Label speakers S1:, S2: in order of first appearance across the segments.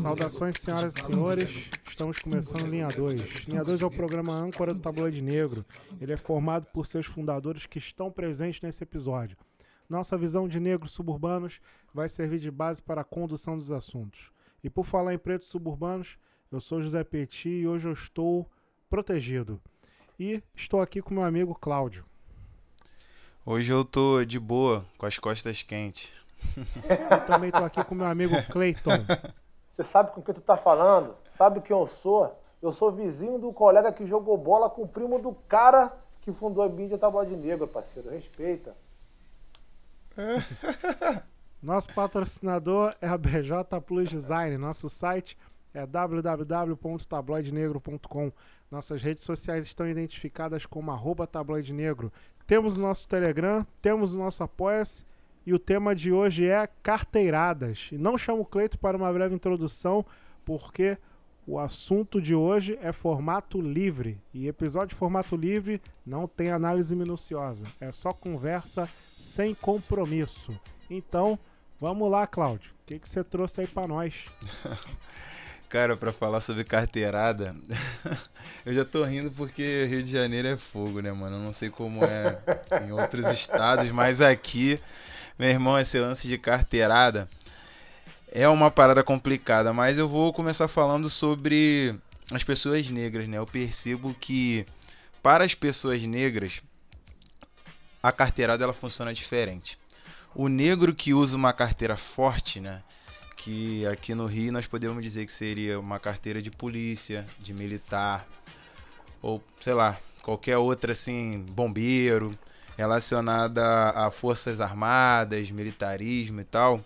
S1: Saudações, senhoras e senhores. Estamos começando Linha 2. Linha 2 é o programa âncora do Tabloide Negro. Ele é formado por seus fundadores que estão presentes nesse episódio. Nossa visão de negros suburbanos vai servir de base para a condução dos assuntos. E por falar em pretos suburbanos, eu sou José Petit e hoje eu estou protegido. E estou aqui com meu amigo Cláudio.
S2: Hoje eu tô de boa, com as costas quentes.
S1: Eu também estou aqui com meu amigo Clayton.
S3: Você sabe com quem tu tá falando? Sabe quem eu sou? Eu sou vizinho do colega que jogou bola com o primo do cara que fundou a mídia Tabloide Negro, parceiro. Respeita.
S1: Nosso patrocinador é a BJ Plus Design. Nosso site é www.tabloidenegro.com. Nossas redes sociais estão identificadas como arroba tabloide negro. Temos o nosso Telegram, temos o nosso Apoia-se e o tema de hoje é carteiradas. E não chamo o Cleito para uma breve introdução, porque o assunto de hoje é formato livre. E episódio de formato livre não tem análise minuciosa. É só conversa sem compromisso. Então, vamos lá, Cláudio. O que, que você trouxe aí para nós?
S2: Cara, para falar sobre carteirada, eu já tô rindo porque Rio de Janeiro é fogo, né, mano? Eu não sei como é em outros estados, mas aqui, meu irmão, esse lance de carteirada é uma parada complicada, mas eu vou começar falando sobre as pessoas negras, né? Eu percebo que para as pessoas negras a carteirada ela funciona diferente. O negro que usa uma carteira forte, né? Que aqui no Rio nós podemos dizer que seria uma carteira de polícia, de militar, ou sei lá, qualquer outra assim, bombeiro, relacionada a forças armadas, militarismo e tal.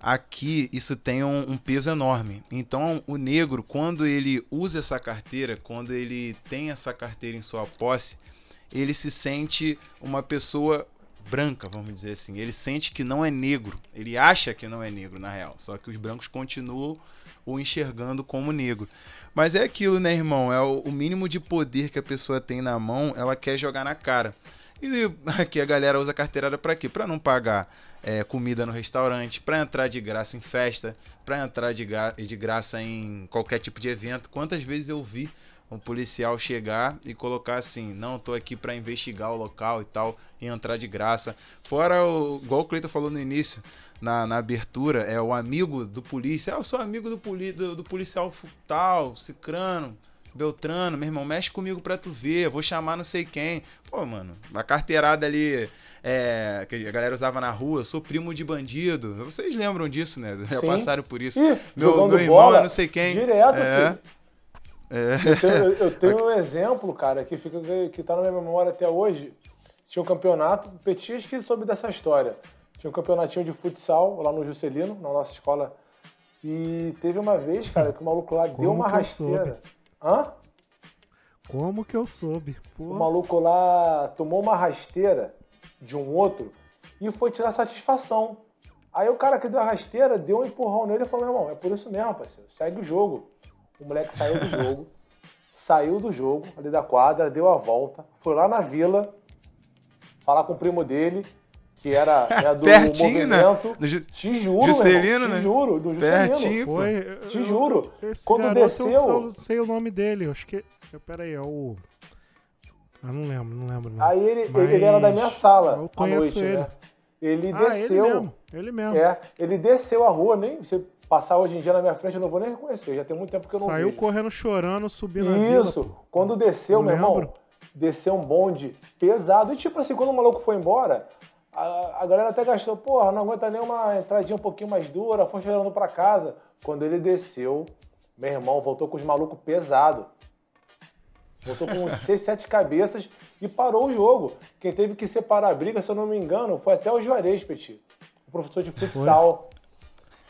S2: Aqui isso tem um, um, peso enorme. Então o negro, quando ele usa essa carteira, quando ele tem essa carteira em sua posse, ele se sente uma pessoa branca, vamos dizer assim. Ele sente que não é negro. Ele acha que não é negro, na real. Só que os brancos continuam o enxergando como negro. Mas é aquilo, né, irmão? É o, mínimo de poder que a pessoa tem na mão, ela quer jogar na cara. E aqui a galera usa carteirada para quê? Para não pagar é, comida no restaurante, para entrar de graça em festa, para entrar de, de graça em qualquer tipo de evento. Quantas vezes eu vi um policial chegar e colocar assim, não, tô aqui para investigar o local e tal, e entrar de graça. Fora o, igual o Cleiton falou no início, na, na abertura, é o amigo do polícia, ah, eu sou amigo do, poli, do, do policial tal, cicrano, Beltrano, meu irmão, mexe comigo pra tu ver, vou chamar não sei quem. Pô, mano, a carteirada ali é, que a galera usava na rua, sou primo de bandido. Vocês lembram disso, né? Já Sim. passaram por isso.
S3: Ih,
S2: meu meu irmão é não sei quem.
S3: Direto,
S2: é.
S3: Filho. É. Eu, tenho, eu tenho um exemplo, cara, que, fica, que tá na minha memória até hoje. Tinha um campeonato, acho que soube dessa história. Tinha um campeonatinho de futsal lá no Juscelino, na nossa escola. E teve uma vez, cara, que o maluco lá
S1: Como
S3: deu uma rasteira. Hã?
S1: Como que eu soube? Pô.
S3: O maluco lá tomou uma rasteira de um outro e foi tirar satisfação. Aí o cara que deu a rasteira deu um empurrão nele e falou: meu irmão, é por isso mesmo, parceiro, segue o jogo. O moleque saiu do jogo, saiu do jogo, ali da quadra, deu a volta, foi lá na vila falar com o primo dele, que era né, do
S2: Pertinho,
S3: movimento.
S2: Né? Ju...
S3: Te juro,
S2: Juscelino,
S3: irmão,
S2: né?
S3: Te juro, do
S2: Pertinho,
S3: Juscelino.
S1: Foi.
S3: Te juro.
S1: Esse
S3: Quando
S1: garoto,
S3: desceu...
S1: Eu não sei o nome dele, acho que... Pera aí, é o... Eu não lembro, não lembro. Não.
S3: Aí ele, Mas... ele era da minha sala
S1: eu conheço
S3: à noite,
S1: ele.
S3: né? Ele
S1: ah,
S3: desceu.
S1: Ele mesmo, ele mesmo.
S3: É, ele desceu a rua, nem você passar hoje em dia na minha frente, eu não vou nem reconhecer. Já tem muito tempo que eu não
S1: Saiu
S3: vejo.
S1: correndo chorando, subindo a vila.
S3: Isso. Quando desceu,
S1: Eu
S3: meu irmão,
S1: lembro.
S3: desceu um bonde pesado. E tipo assim, quando o maluco foi embora, a, a galera até gastou, porra, não aguenta nem uma entradinha um pouquinho mais dura, foi chorando pra casa. Quando ele desceu, meu irmão voltou com os malucos pesados. Voltou com uns seis, sete cabeças e parou o jogo. Quem teve que separar a briga, se eu não me engano, foi até o Juarez, Petit. O professor de futsal.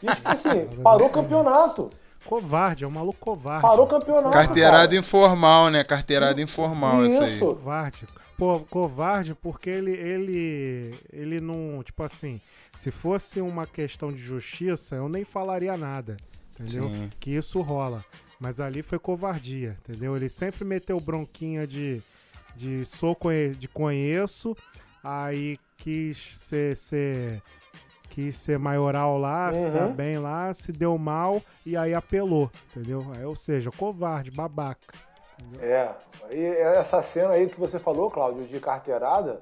S3: E tipo assim, parou o campeonato.
S1: Covarde, é um maluco covarde.
S3: Parou o campeonato.
S2: Carteirada
S3: cara.
S2: informal, né? Carteirada informal, isso aí.
S3: Isso.
S1: Covarde. Pô, covarde porque ele, ele, ele não, tipo assim, se fosse uma questão de justiça, eu nem falaria nada, entendeu?
S2: Sim.
S1: Que isso rola. Mas ali foi covardia, entendeu? Ele sempre meteu bronquinha de, de sou conhe- de conheço, aí quis ser, ser, quis ser maioral lá, se dar
S3: Uhum.
S1: bem lá, se deu mal e aí apelou, entendeu? Aí, ou seja, covarde, babaca.
S3: É, e essa cena aí que você falou, Cláudio, de carteirada,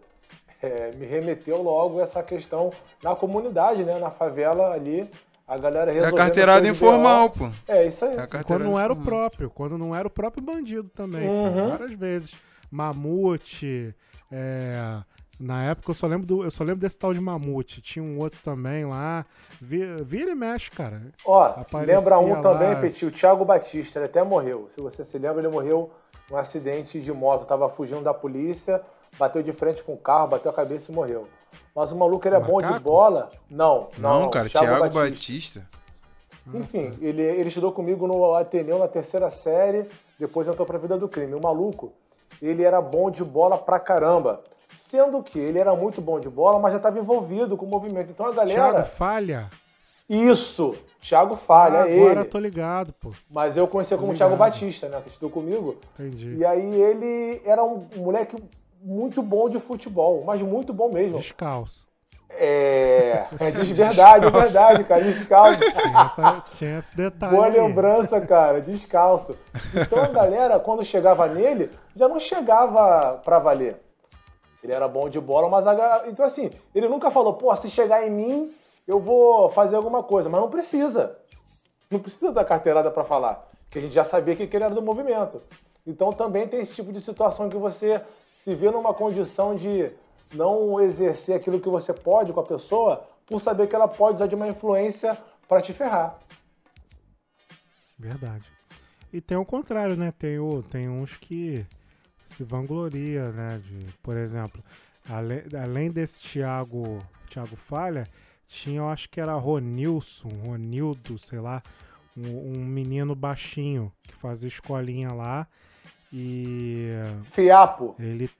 S3: é, me remeteu logo essa questão na comunidade, né? Na favela ali, a galera
S2: É a carteirada informal, pô.
S3: É isso aí.
S2: É
S1: Quando não era o
S2: informal.
S1: próprio, quando não era o próprio bandido também,
S3: Uhum.
S1: várias vezes. Mamute, é, na época eu só lembro do, eu só lembro desse tal de Mamute, tinha um outro também lá, Vi- vira e mexe, cara.
S3: Ó,
S1: Aparecia
S3: lembra um
S1: lá-
S3: também, Petit, o Thiago Batista, ele até morreu. Se você se lembra, ele morreu num acidente de moto, tava fugindo da polícia, bateu de frente com o carro, bateu a cabeça e morreu. Mas o maluco, ele é bom de
S1: Macaco?
S3: bola? Não, não.
S2: Não, cara,
S3: Thiago
S2: Thiago
S3: Batista.
S2: Batista.
S3: Enfim, ele, ele estudou comigo no Ateneu na terceira série, depois entrou pra vida do crime. O maluco, ele era bom de bola pra caramba. Sendo que ele era muito bom de bola, mas já estava envivido com o movimento. Então a galera.
S1: Thiago Falha?
S3: Isso! Thiago Falha,
S1: Ah,
S3: é
S1: agora
S3: ele.
S1: eu tô ligado, pô.
S3: Mas eu conhecia como
S1: Obrigado.
S3: Thiago Batista, né? Que estudou comigo.
S1: Entendi.
S3: E aí ele era um moleque muito bom de futebol, mas muito bom mesmo.
S1: Descalço.
S3: É. É de verdade, é verdade, cara. Descalço.
S1: Tinha, essa- tinha esse detalhe.
S3: Boa
S1: aí.
S3: lembrança, cara, descalço. Então a galera, quando chegava nele, já não chegava pra valer. Ele era bom de bola, mas Então, assim, ele nunca falou, pô, se chegar em mim, eu vou fazer alguma coisa. Mas não precisa. Não precisa da carteirada pra falar. Que a gente já sabia que ele era do movimento. Então também tem esse tipo de situação que você se vê numa condição de não exercer aquilo que você pode com a pessoa por saber que ela pode usar de uma influência pra te ferrar.
S1: Verdade. E tem o contrário, né? Tem, o, tem uns que se vangloria, né? De, por exemplo, além, além desse Thiago, Thiago Falha, tinha, eu acho que era Ronilson, Ronildo, sei lá, um, um menino baixinho que fazia escolinha lá e
S3: Fiapo.
S1: ele.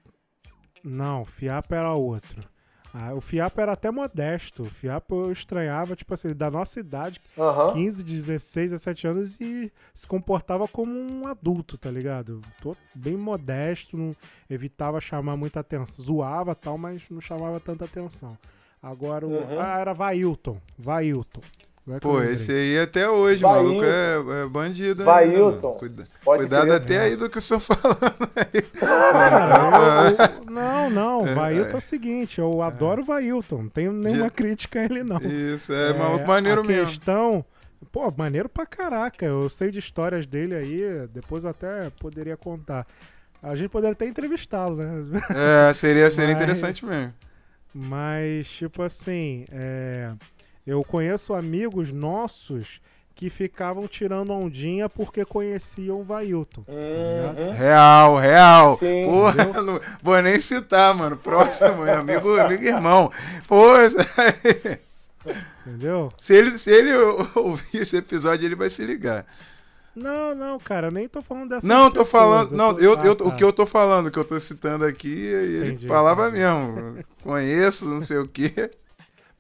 S1: Não, Fiapo era outro. Ah, o Fiapo era até modesto. O Fiapo eu estranhava, tipo assim, da nossa idade,
S3: Aham.
S1: 15, 16, 17 anos e se comportava como um adulto, tá ligado? Tô bem modesto, não evitava chamar muita atenção. Zoava tal, mas não chamava tanta atenção. Agora o.
S3: Uhum.
S1: Ah, era Vailton. Vailton. Agora
S2: Pô, esse aí até hoje,
S3: Vai,
S2: maluco, é, é bandido
S3: Vai. Hilton.
S2: Cuida- cuidado
S3: crer.
S2: até aí do que eu estou falando aí.
S1: Cara, eu- eu- não, não.
S2: É,
S1: Vailton é
S2: é.
S1: o seguinte, eu adoro o Vailton. Não tenho nenhuma crítica a ele, não.
S2: Isso, é, maluco maneiro
S1: a
S2: mesmo.
S1: questão, pô, maneiro pra caraca. Eu sei de histórias dele aí, depois eu até poderia contar. A gente poderia até entrevistá-lo, né?
S2: É, seria, seria
S1: Mas-
S2: interessante mesmo.
S1: Mas, tipo assim, é, eu conheço amigos nossos que ficavam tirando ondinha porque conheciam o Vailton. tá?
S3: Uhum.
S2: Real, real.
S3: Sim,
S2: Porra, não vou nem citar, mano. Próximo, meu amigo, amigo e irmão. Pô,
S1: Entendeu?
S2: se ele, se ele ouvir esse episódio, ele vai se ligar.
S1: Não, não, cara, eu nem tô falando dessa
S2: Não, tô falando. Não,
S1: tô-
S2: eu,
S1: Ah,
S2: eu,
S1: tá.
S2: o que eu tô falando, o que eu tô citando aqui, ele
S1: Entendi,
S2: falava
S1: entendi.
S2: mesmo. Conheço, não sei o quê.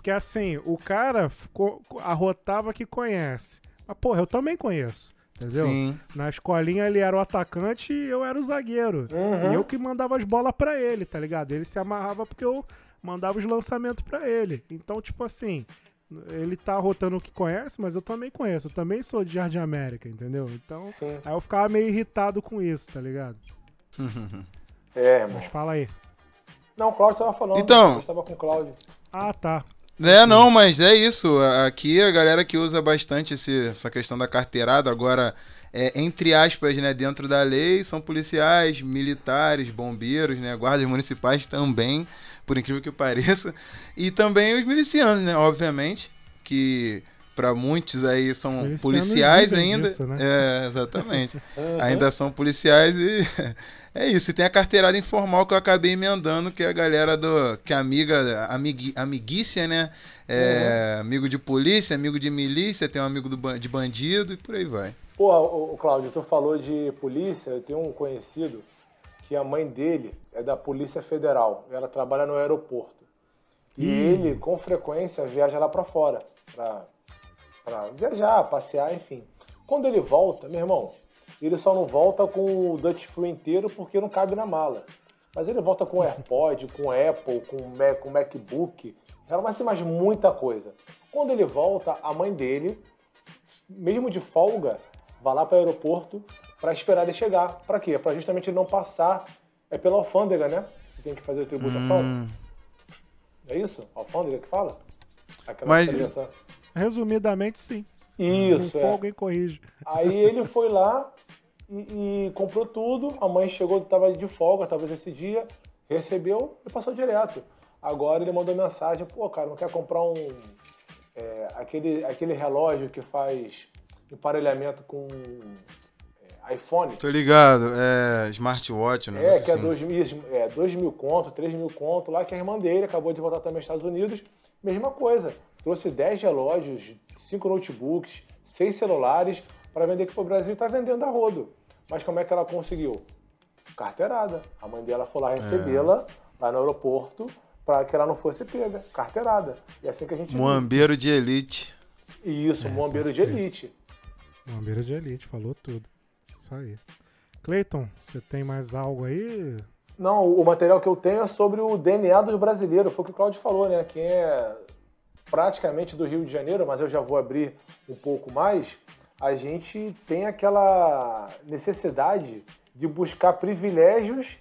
S1: Porque assim, o cara ficou- arrotava que conhece. Mas, porra, eu também conheço. Entendeu?
S2: Sim.
S1: Na escolinha ele era o atacante e eu era o zagueiro.
S3: Uhum.
S1: E eu que mandava as bolas pra ele, tá ligado? Ele se amarrava porque eu mandava os lançamentos pra ele. Então, tipo assim, ele tá arrotando o que conhece, mas eu também conheço. Eu também sou de Jardim América, entendeu? Então,
S3: Sim.
S1: aí eu ficava meio irritado com isso, tá ligado?
S3: É, irmão.
S1: Mas fala aí.
S3: Não, o Cláudio tava falando.
S2: Então.
S3: Eu estava com o Cláudio.
S1: Ah, tá.
S2: É, não, mas é isso. Aqui a galera que usa bastante esse- essa questão da carteirada, agora, é, entre aspas, né, dentro da lei, são policiais, militares, bombeiros, né, guardas municipais também, por incrível que pareça, e também os milicianos, né, obviamente, que para muitos aí são policiais ainda.
S1: disso, né?
S2: É, exatamente.
S3: Uhum.
S2: ainda são policiais e é isso. E tem a carteirada informal que eu acabei emendando, que é a galera do. que é amiga, amigui, amiguícia, né? É, Amigo de polícia, amigo de milícia, tem um amigo do, de bandido e por aí vai.
S3: Pô, o, Cláudio, tu falou de polícia. Eu tenho um conhecido que a mãe dele é da Polícia Federal. Ela trabalha no aeroporto. E ele, com frequência, viaja lá pra fora. Pra, pra viajar, passear, enfim. Quando ele volta, meu irmão, ele só não volta com o Dutch Flu inteiro porque não cabe na mala. Mas ele volta com AirPod, com Apple, com, Mac, com MacBook. Ela vai ser mais muita coisa. Quando ele volta, a mãe dele, mesmo de folga, vai lá para o aeroporto para esperar ele chegar. Para quê? Para justamente ele não passar é pela alfândega, né? Você tem que fazer a tributação. Hum. É isso? Alfândega que fala?
S2: Aquela Mas
S1: resumidamente sim.
S3: Isso.
S1: Se for, é. alguém corrige.
S3: Aí ele foi lá e, e comprou tudo. A mãe chegou, estava de folga, talvez esse dia, recebeu e passou direto. Agora ele mandou mensagem, pô, cara, não quer comprar um é, aquele, aquele relógio que faz emparelhamento com é, iPhone.
S2: Tô ligado, é smartwatch, né?
S3: É, que é assim. é 2 mil, é, dois mil conto, 3 mil conto, lá que a irmã dele acabou de voltar também aos Estados Unidos. Mesma coisa, trouxe 10 relógios, 5 notebooks, 6 celulares para vender aqui pro Brasil e está vendendo a rodo. Mas como é que ela conseguiu? Carteirada. A mãe dela foi lá recebê-la, é. lá no aeroporto, para que ela não fosse pega. Carteirada. E é assim que a gente.
S2: Moambeiro de elite.
S3: Isso, é, moambeiro de elite.
S1: Moambeiro de elite, falou tudo. Isso aí. Cleiton, você tem mais algo aí?
S3: Não, o material que eu tenho é sobre o DNA dos brasileiros. Foi o que o Claudio falou, né? Quem é praticamente do Rio de Janeiro, mas eu já vou abrir um pouco mais. A gente tem aquela necessidade de buscar privilégios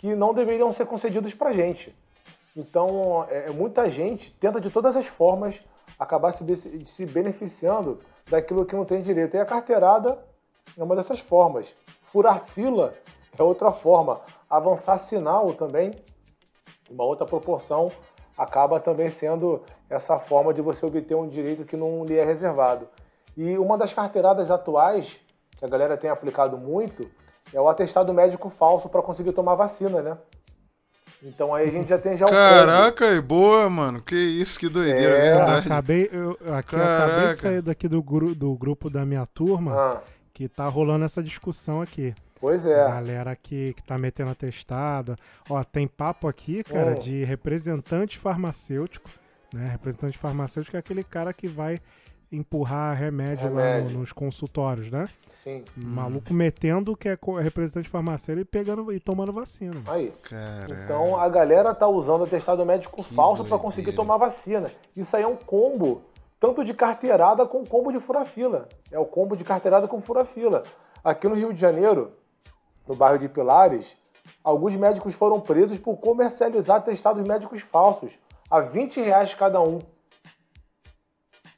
S3: que não deveriam ser concedidos para gente. Então, é, é, muita gente tenta de todas as formas acabar se, se beneficiando daquilo que não tem direito. E a carteirada é uma dessas formas. Furar fila é outra forma. Avançar sinal também, uma outra proporção, acaba também sendo essa forma de você obter um direito que não lhe é reservado. E uma das carteiradas atuais, que a galera tem aplicado muito, é o atestado médico falso para conseguir tomar vacina, né? Então aí a gente já tem já um
S2: Caraca, e boa, mano. Que isso, que doideira, é, verdade.
S1: Acabei, eu, aqui, eu acabei de sair daqui do, gru, do grupo da minha turma, ah. que tá rolando essa discussão aqui.
S3: Pois é.
S1: A galera que, que tá metendo atestado. Ó, tem papo aqui, cara, oh. de representante farmacêutico. Né? Representante farmacêutico é aquele cara que vai empurrar remédio, remédio. lá no, nos consultórios, né?
S3: Sim.
S1: Maluco hum. metendo que é representante farmacêutico e pegando e tomando vacina.
S3: Aí. Caramba. Então a galera tá usando atestado médico que falso para conseguir tomar vacina. Isso aí é um combo, tanto de carteirada com combo de fura-fila. É o combo de carteirada com fura-fila. Aqui no Rio de Janeiro, no bairro de Pilares, alguns médicos foram presos por comercializar atestados médicos falsos a 20 reais cada um.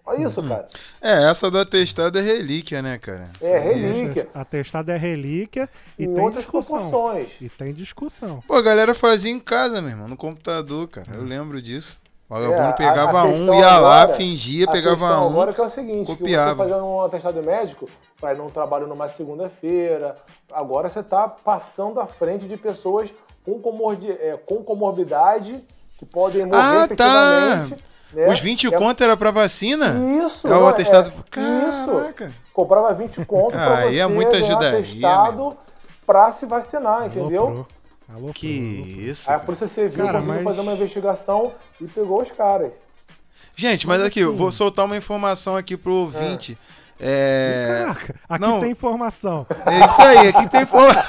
S3: Olha isso, uhum. cara.
S2: É, essa do atestado é relíquia, né, cara?
S3: É, relíquia.
S1: Atestado é relíquia e
S3: em
S1: tem discussão.
S3: Proporções.
S1: E tem discussão.
S2: Pô, a galera fazia em casa, meu irmão, no computador, cara. Eu lembro disso. O vagabundo é, pegava a, a um, ia agora, lá, fingia, pegava um.
S3: Agora que é o seguinte,
S2: copiava.
S3: você fazendo um atestado médico, vai num trabalho numa segunda-feira. Agora você está passando à frente de pessoas com, comordi, é, com comorbidade que podem morrer ah, tá.
S2: Né? Os 20 é, conto era pra vacina?
S3: Isso.
S2: É o atestado. É, Caraca.
S3: Isso. Comprava 20 conto pra
S2: Aí você é muita ajudaria,
S3: atestado pra se vacinar, entendeu?
S2: Alô, que isso.
S3: Aí a Polícia Civil cara, conseguiu mas... fazer uma investigação e pegou os caras.
S2: Gente, mas, mas aqui, assim... eu vou soltar uma informação aqui pro ouvinte. É. É...
S1: Caraca, aqui não. tem informação.
S2: É isso aí, aqui tem informação.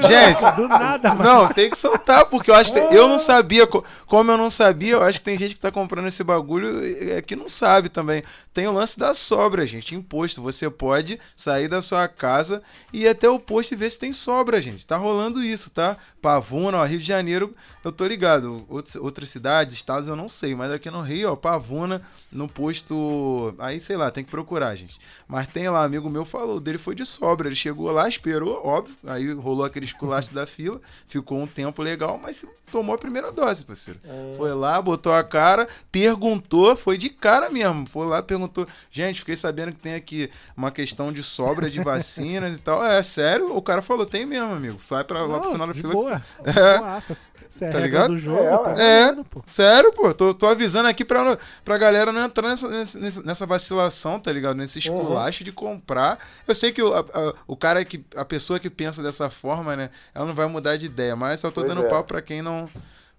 S2: Gente,
S1: do nada, mano.
S2: Não, tem que soltar, porque eu acho que eu não sabia, como eu não sabia, eu acho que tem gente que tá comprando esse bagulho é, que não sabe também. Tem o lance da sobra, gente, imposto. Você pode sair da sua casa e ir até o posto e ver se tem sobra, gente. Tá rolando isso, tá? Pavuna, ó, Rio de Janeiro, eu tô ligado. Outras, outras cidades, estados eu não sei, mas aqui no Rio, ó, Pavuna, no posto. Aí, sei lá, tem que procurar, gente. Mas tem lá, amigo meu falou, dele foi de sobra. Ele chegou lá, esperou, óbvio. Aí rolou aquele esculacho da fila, ficou um tempo legal, mas tomou a primeira dose, parceiro. É. Foi lá, botou a cara, perguntou, foi de cara mesmo. Foi lá, perguntou. Gente, fiquei sabendo que tem aqui uma questão de sobra de vacinas e tal. É, sério? O cara falou, tem mesmo, amigo. Vai pra, lá pro final da fila.
S1: Boa.
S2: É. Nossa, é tá ligado?
S1: Do jogo, é,
S2: tá é. pô. sério, pô. Tô, tô avisando aqui pra, pra galera não entrar nessa, nessa, nessa vacilação, tá ligado? Nesse uhum. esculacho uhum. de comprar. Eu sei que o, a, a, o cara que. A pessoa que pensa dessa forma, né? Ela não vai mudar de ideia. Mas só tô pois dando é. pau pra quem não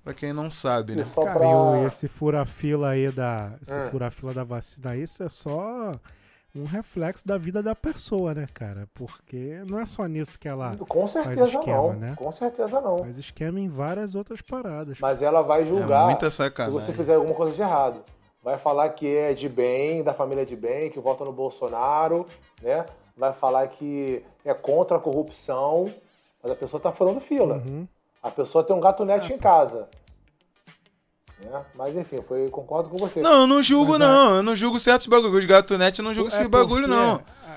S2: Pra quem não sabe, né?
S1: Cara, pra... esse fura-fila aí da. Esse é. fura-fila da vacina, isso é só um reflexo da vida da pessoa, né, cara? Porque não é só nisso que ela
S3: Com certeza
S1: esquema,
S3: não.
S1: né?
S3: Com certeza não.
S1: faz esquema em várias outras paradas.
S3: Mas ela vai
S2: É
S3: julgar
S2: muita
S3: se você
S2: sacanagem.
S3: fizer alguma coisa de errado. Vai falar que é de bem, da família de bem, que vota no Bolsonaro, né? Vai falar que é contra a corrupção, mas a pessoa tá furando fila.
S1: Uhum.
S3: A pessoa tem um gatunete
S1: É,
S3: em casa. Né? Mas enfim, foi, concordo com você.
S2: Não, eu não julgo,
S1: Mas é-
S2: não. Eu não julgo certos bagulhos. Gatunete, eu não julgo
S1: É
S2: esse bagulho, não.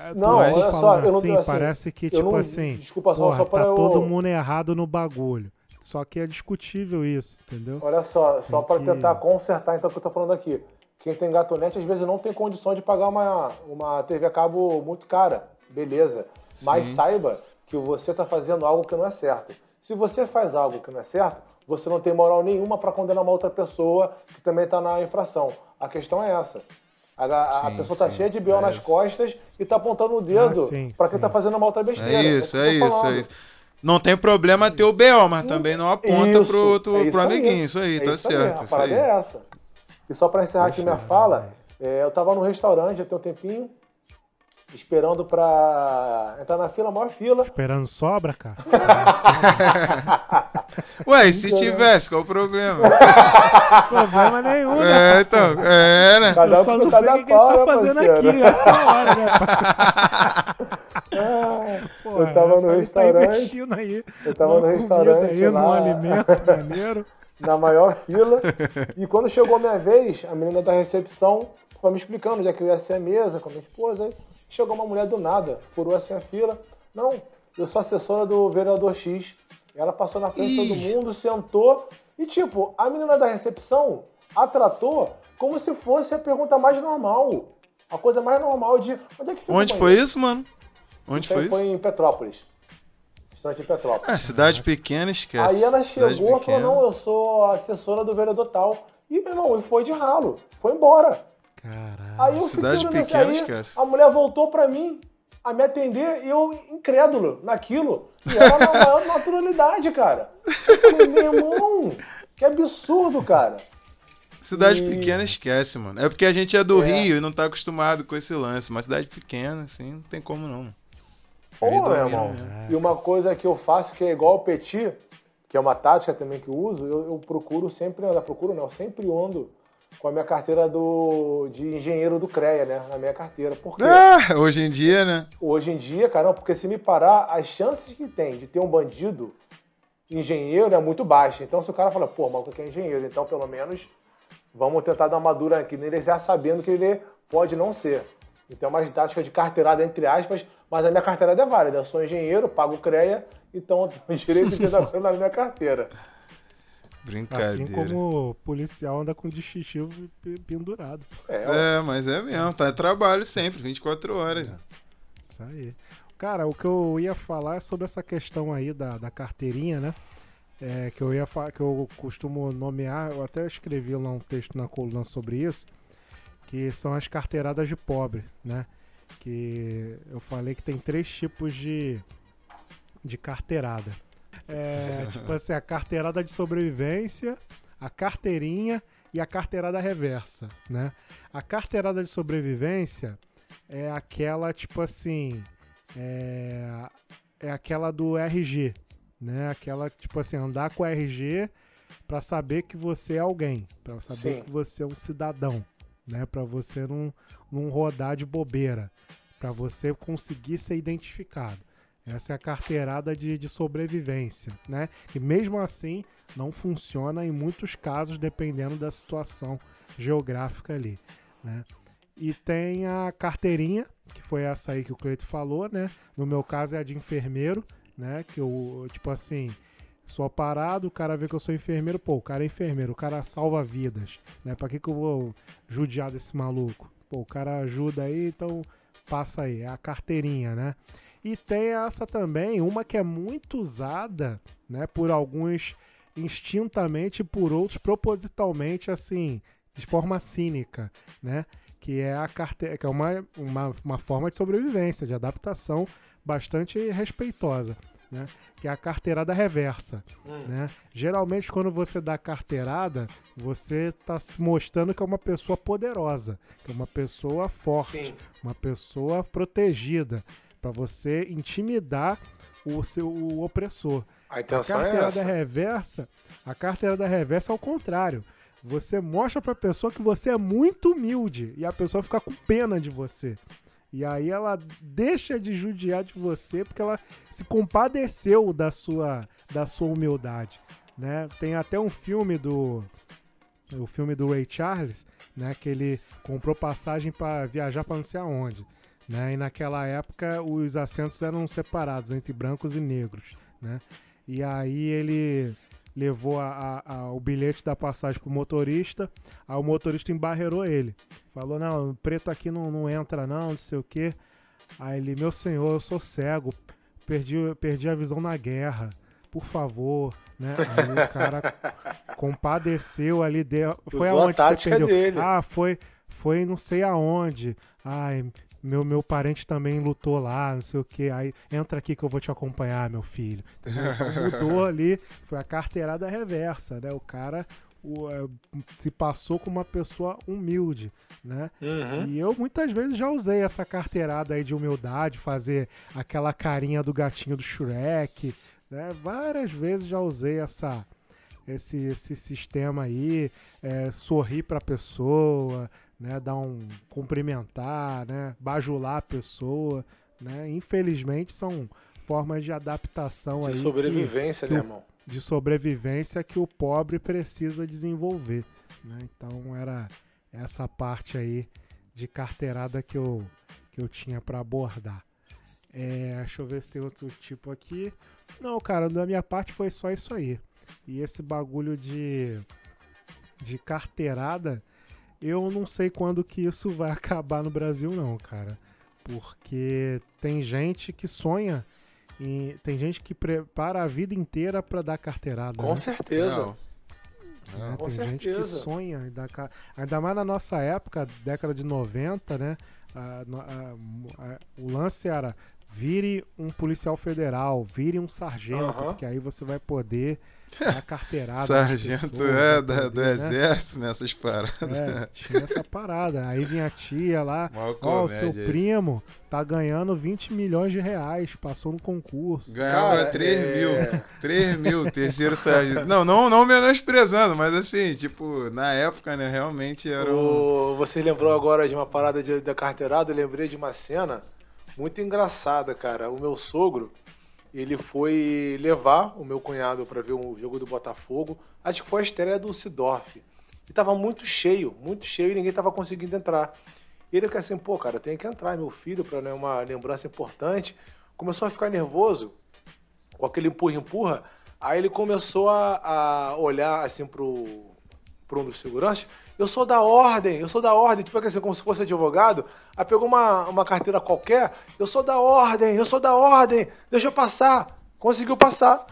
S1: é,
S3: Não,
S1: mas
S3: olha só,
S1: falando
S3: eu não-
S1: assim,
S3: assim,
S1: parece que, tipo
S3: não-
S1: assim,
S3: desculpa só-
S1: porra,
S3: só pra
S1: tá
S3: eu-
S1: todo mundo errado no bagulho. Só que é discutível isso, entendeu?
S3: Olha só, só para
S1: que-
S3: tentar consertar então o que eu tô falando aqui. Quem tem gatonete às vezes não tem condição de pagar uma, uma TV a cabo muito cara. Beleza. Mas
S2: Sim.
S3: saiba que você tá fazendo algo que não é certo. Se você faz algo que não é certo, você não tem moral nenhuma para condenar uma outra pessoa que também tá na infração. A questão é essa. A,
S2: Sim,
S3: pessoa tá
S2: sim,
S3: cheia de biel
S2: é
S3: nas
S2: isso.
S3: costas e tá apontando o dedo
S1: Ah,
S3: para quem
S1: sim.
S3: tá fazendo uma outra besteira.
S2: É isso,
S3: o
S2: é
S3: que eu tô
S2: isso,
S3: falando.
S2: é isso. Não tem problema ter o BO, mas também não aponta
S3: Isso,
S2: pro, outro,
S3: é isso
S2: pro
S3: aí.
S2: amiguinho. Isso aí,
S3: É
S2: tá
S3: isso aí,
S2: certo.
S3: a
S2: Isso
S3: parada
S2: aí.
S3: é essa. E só pra encerrar aqui minha fala, é, eu tava no restaurante já tem um tempinho, esperando pra entrar na fila, a maior fila.
S1: Esperando sobra, cara.
S2: Ué, e se tivesse, qual o problema?
S1: Problema nenhum, né?
S2: É, então, é, né?
S3: Cada
S1: Eu
S3: um
S1: só não sei o que, que ele tá fazendo
S3: parceiro?
S1: aqui nessa hora, né?
S3: Ah,
S1: Porra,
S3: eu tava no
S1: Tá
S3: restaurante,
S1: investindo aí.
S3: eu tava no restaurante
S1: aí, num
S3: lá,
S1: alimento maneiro.
S3: Na maior fila. E quando chegou a minha vez, a menina da recepção foi me explicando, já que eu ia ser a mesa com a minha esposa. Aí chegou uma mulher do nada, furou assim a fila. Não, eu sou assessora do vereador X. Ela passou na frente de todo mundo, sentou. E tipo, a menina da recepção a tratou como se fosse a pergunta mais normal. A coisa mais normal de. Onde é que
S2: Onde foi isso, mano? Onde
S3: Isso
S2: foi
S3: Foi
S2: isso?
S3: em Petrópolis. Restaurante em Petrópolis.
S2: Ah, cidade pequena, esquece.
S3: Aí ela
S2: Cidade
S3: chegou e falou,
S2: pequena.
S3: não, eu sou a assessora do vereador tal. E, meu irmão, e foi de ralo. Foi embora.
S1: Caralho.
S3: Aí eu
S2: cidade
S3: fiquei olhando
S2: pequena,
S3: aí,
S2: esquece.
S3: A mulher voltou pra mim a me atender e eu incrédulo naquilo. E ela na maior naturalidade, cara. Eu falei, meu irmão, que absurdo, cara.
S2: Cidade
S3: E-
S2: pequena, esquece, mano. É porque a gente é do
S3: É.
S2: Rio e não tá acostumado com esse lance. Mas cidade pequena, assim, não tem como não.
S3: Pô, meu
S2: domina
S3: irmão.
S2: mesmo.
S3: E uma coisa que eu faço que é igual ao Petit, que é uma tática também que eu uso, eu, eu procuro sempre andar, procuro não, eu sempre ando com a minha carteira do, de engenheiro do CREA, né? Na minha carteira. Por quê?
S2: Ah, hoje em dia, né?
S3: Hoje em dia, caramba, porque se me parar, as chances que tem de ter um bandido engenheiro é muito baixa. Então, se o cara fala, pô, o maluco aqui é engenheiro, então pelo menos vamos tentar dar uma dura aqui nele já sabendo que ele pode não ser. Então, é uma tática de carteirada, entre aspas, mas a minha carteirada é válida. Eu sou engenheiro, pago CREA, então eu tenho direito de coisa na minha carteira.
S2: Brincadeira.
S1: Assim como o policial anda com distintivo pe- pendurado.
S3: É,
S2: É, mas é mesmo. Tá trabalho sempre, 24 horas. né?
S1: Isso aí. Cara, o que eu ia falar é sobre essa questão aí da, da carteirinha, né? É, que eu ia que eu costumo nomear, eu até escrevi lá um texto na coluna sobre isso, que são as carteiradas de pobre, né? Que eu falei que tem três tipos de, de carteirada. É, tipo assim, a carteirada de sobrevivência, a carteirinha e a carteirada reversa, né? A carteirada de sobrevivência é aquela, tipo assim, é, é aquela do RG, né? Aquela, tipo assim, andar com o RG pra saber que você é alguém, pra saber
S3: Sim.
S1: que você é um cidadão, né? Pra você não, não rodar de bobeira, pra você conseguir ser identificado. Essa é a carteirada de, de sobrevivência, né? Que mesmo assim não funciona em muitos casos, dependendo da situação geográfica ali, né? E tem a carteirinha, que foi essa aí que o Cleito falou, né? No meu caso é a de enfermeiro, né? Que eu, tipo assim, sou parado, o cara vê que eu sou enfermeiro, pô, o cara é enfermeiro, o cara salva vidas, né? Pra que que eu vou judiar desse maluco? Pô, o cara ajuda aí, então passa aí, é a carteirinha, né? E tem essa também, uma que é muito usada, né, por alguns instintamente, por outros propositalmente, assim, de forma cínica, né? Que é a carteira, que é uma, uma, uma forma de sobrevivência, de adaptação bastante respeitosa. Né? Que é a carteirada reversa,
S3: Hum.
S1: né? Geralmente quando você dá carteirada, você está se mostrando que é uma pessoa poderosa, que é uma pessoa forte,
S3: Sim.
S1: uma pessoa protegida, para você intimidar o seu o opressor.
S3: A
S1: A
S3: é
S1: carteirada
S3: essa.
S1: reversa, a carteirada reversa é ao contrário. Você mostra pra pessoa que você é muito humilde e a pessoa fica com pena de você. E aí ela deixa de judiar de você porque ela se compadeceu da sua da sua humildade, né? Tem até um filme do o filme do Ray Charles, né, que ele comprou passagem para viajar para não sei aonde, né? E naquela época os assentos eram separados entre brancos e negros, né? E aí ele levou a- a- a- o bilhete da passagem pro motorista, aí o motorista embarreirou ele. Falou, não, preto aqui não, não entra não, não sei o quê. Aí ele, meu senhor, eu sou cego, perdi, perdi a visão na guerra, por favor, né? Aí o cara compadeceu ali, deu, foi
S3: Usou
S1: aonde que você perdeu?
S3: dele.
S1: Ah, foi, foi não sei aonde. Ai, meu, meu parente também lutou lá, não sei o que. Aí entra aqui que eu vou te acompanhar, meu filho. Então, mudou ali, foi a carteirada reversa, né? O cara o, é, se passou como uma pessoa humilde, né?
S3: Uhum.
S1: E eu muitas vezes já usei essa carteirada aí de humildade, fazer aquela carinha do gatinho do Shrek, né? Várias vezes já usei essa esse, esse sistema aí, é, sorrir pra pessoa, né? Dar um cumprimentar, né? Bajular a pessoa, né? Infelizmente são formas de adaptação aí
S3: De sobrevivência,
S1: que
S3: né, irmão?
S1: de sobrevivência que o pobre precisa desenvolver. né? Então era essa parte aí de carteirada que eu, que eu tinha para abordar. É, deixa eu ver se tem outro tipo aqui. Não, cara, da minha parte foi só isso aí. E esse bagulho de, de carteirada, eu não sei quando que isso vai acabar no Brasil, não, cara. Porque tem gente que sonha e tem gente que prepara a vida inteira pra dar carteirada.
S3: Com
S1: né?
S3: certeza.
S2: Não.
S1: Né?
S2: Não.
S3: Com
S1: Tem gente que
S3: certeza.
S1: sonha em dar ca- Ainda mais na nossa época, década de 90, né? A- a- a- o lance era vire um policial federal, vire um sargento,
S3: Aham.
S1: porque aí você vai poder dar carteirada.
S2: Sargento
S1: pessoas,
S2: é da, do
S1: poder, né?
S2: exército nessas paradas.
S1: É, tinha essa parada. Aí vinha a tia lá, ó, o
S2: comédia
S1: seu
S2: isso.
S1: primo tá ganhando 20 milhões de reais, passou no concurso.
S2: Ganhava
S3: Cara,
S2: 3
S3: é-
S2: mil. 3 mil, terceiro sargento. Não, não, não menosprezando, mas assim, tipo, na época, né, realmente era um.
S3: O- Você lembrou agora de uma parada de, da carteirada? Eu lembrei de uma cena muito engraçada, cara. O meu sogro, ele foi levar o meu cunhado para ver um jogo do Botafogo. Acho que foi a estreia do Sidorf. E tava muito cheio, muito cheio e ninguém tava conseguindo entrar. E ele fica assim, pô, cara, eu tenho que entrar, meu filho, para né, uma lembrança importante. Começou a ficar nervoso com aquele empurra-empurra. Aí ele começou a, a olhar assim pro, pro um dos seguranças. Eu sou da ordem, eu sou da ordem. Tipo assim, como se fosse advogado. Aí pegou uma, uma carteira qualquer. Eu sou da ordem, eu sou da ordem. Deixa eu passar. Conseguiu passar.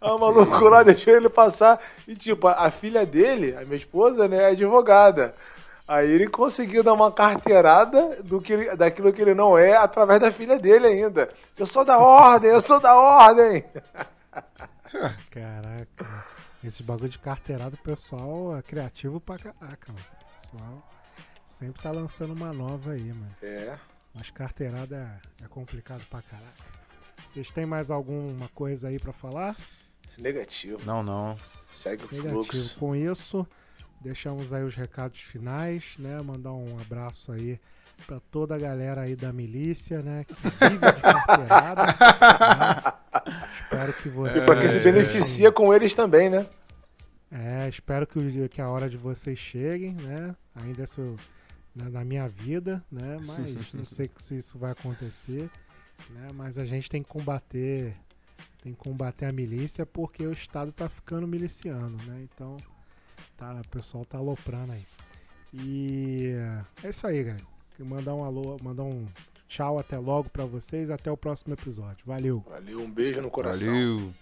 S3: a maluco lá deixou ele passar. E tipo, a, a filha dele, a minha esposa, né, é advogada. Aí ele conseguiu dar uma carteirada do que ele- daquilo que ele não é através da filha dele ainda. Eu sou da ordem, eu sou da ordem.
S1: Caraca. Esse bagulho de carteirada, o pessoal é criativo pra caraca, mano. O pessoal sempre tá lançando uma nova aí, mano.
S3: É.
S1: Mas carteirada é, é complicado pra caraca. Vocês têm mais alguma coisa aí pra falar?
S3: Negativo.
S2: Não, não.
S3: Segue o
S1: Negativo.
S3: fluxo.
S1: Com isso, deixamos aí os recados finais, né? Mandar um abraço aí pra toda a galera aí da milícia, né? Que vive de carteirada. né? Espero que vocês.
S3: E pra quem se
S2: É.
S3: beneficia com eles também, né?
S1: É, espero que, que a hora de vocês cheguem, né? Ainda sou na, na minha vida, né? Mas não sei se isso vai acontecer, né? Mas a gente tem que combater, tem que combater a milícia porque o Estado tá ficando miliciano, né? Então, tá, o pessoal tá aloprando aí. E é isso aí, galera. Mandar um alô, mandar um tchau até logo pra vocês, até o próximo episódio. Valeu!
S3: Valeu, um beijo no coração.
S2: Valeu.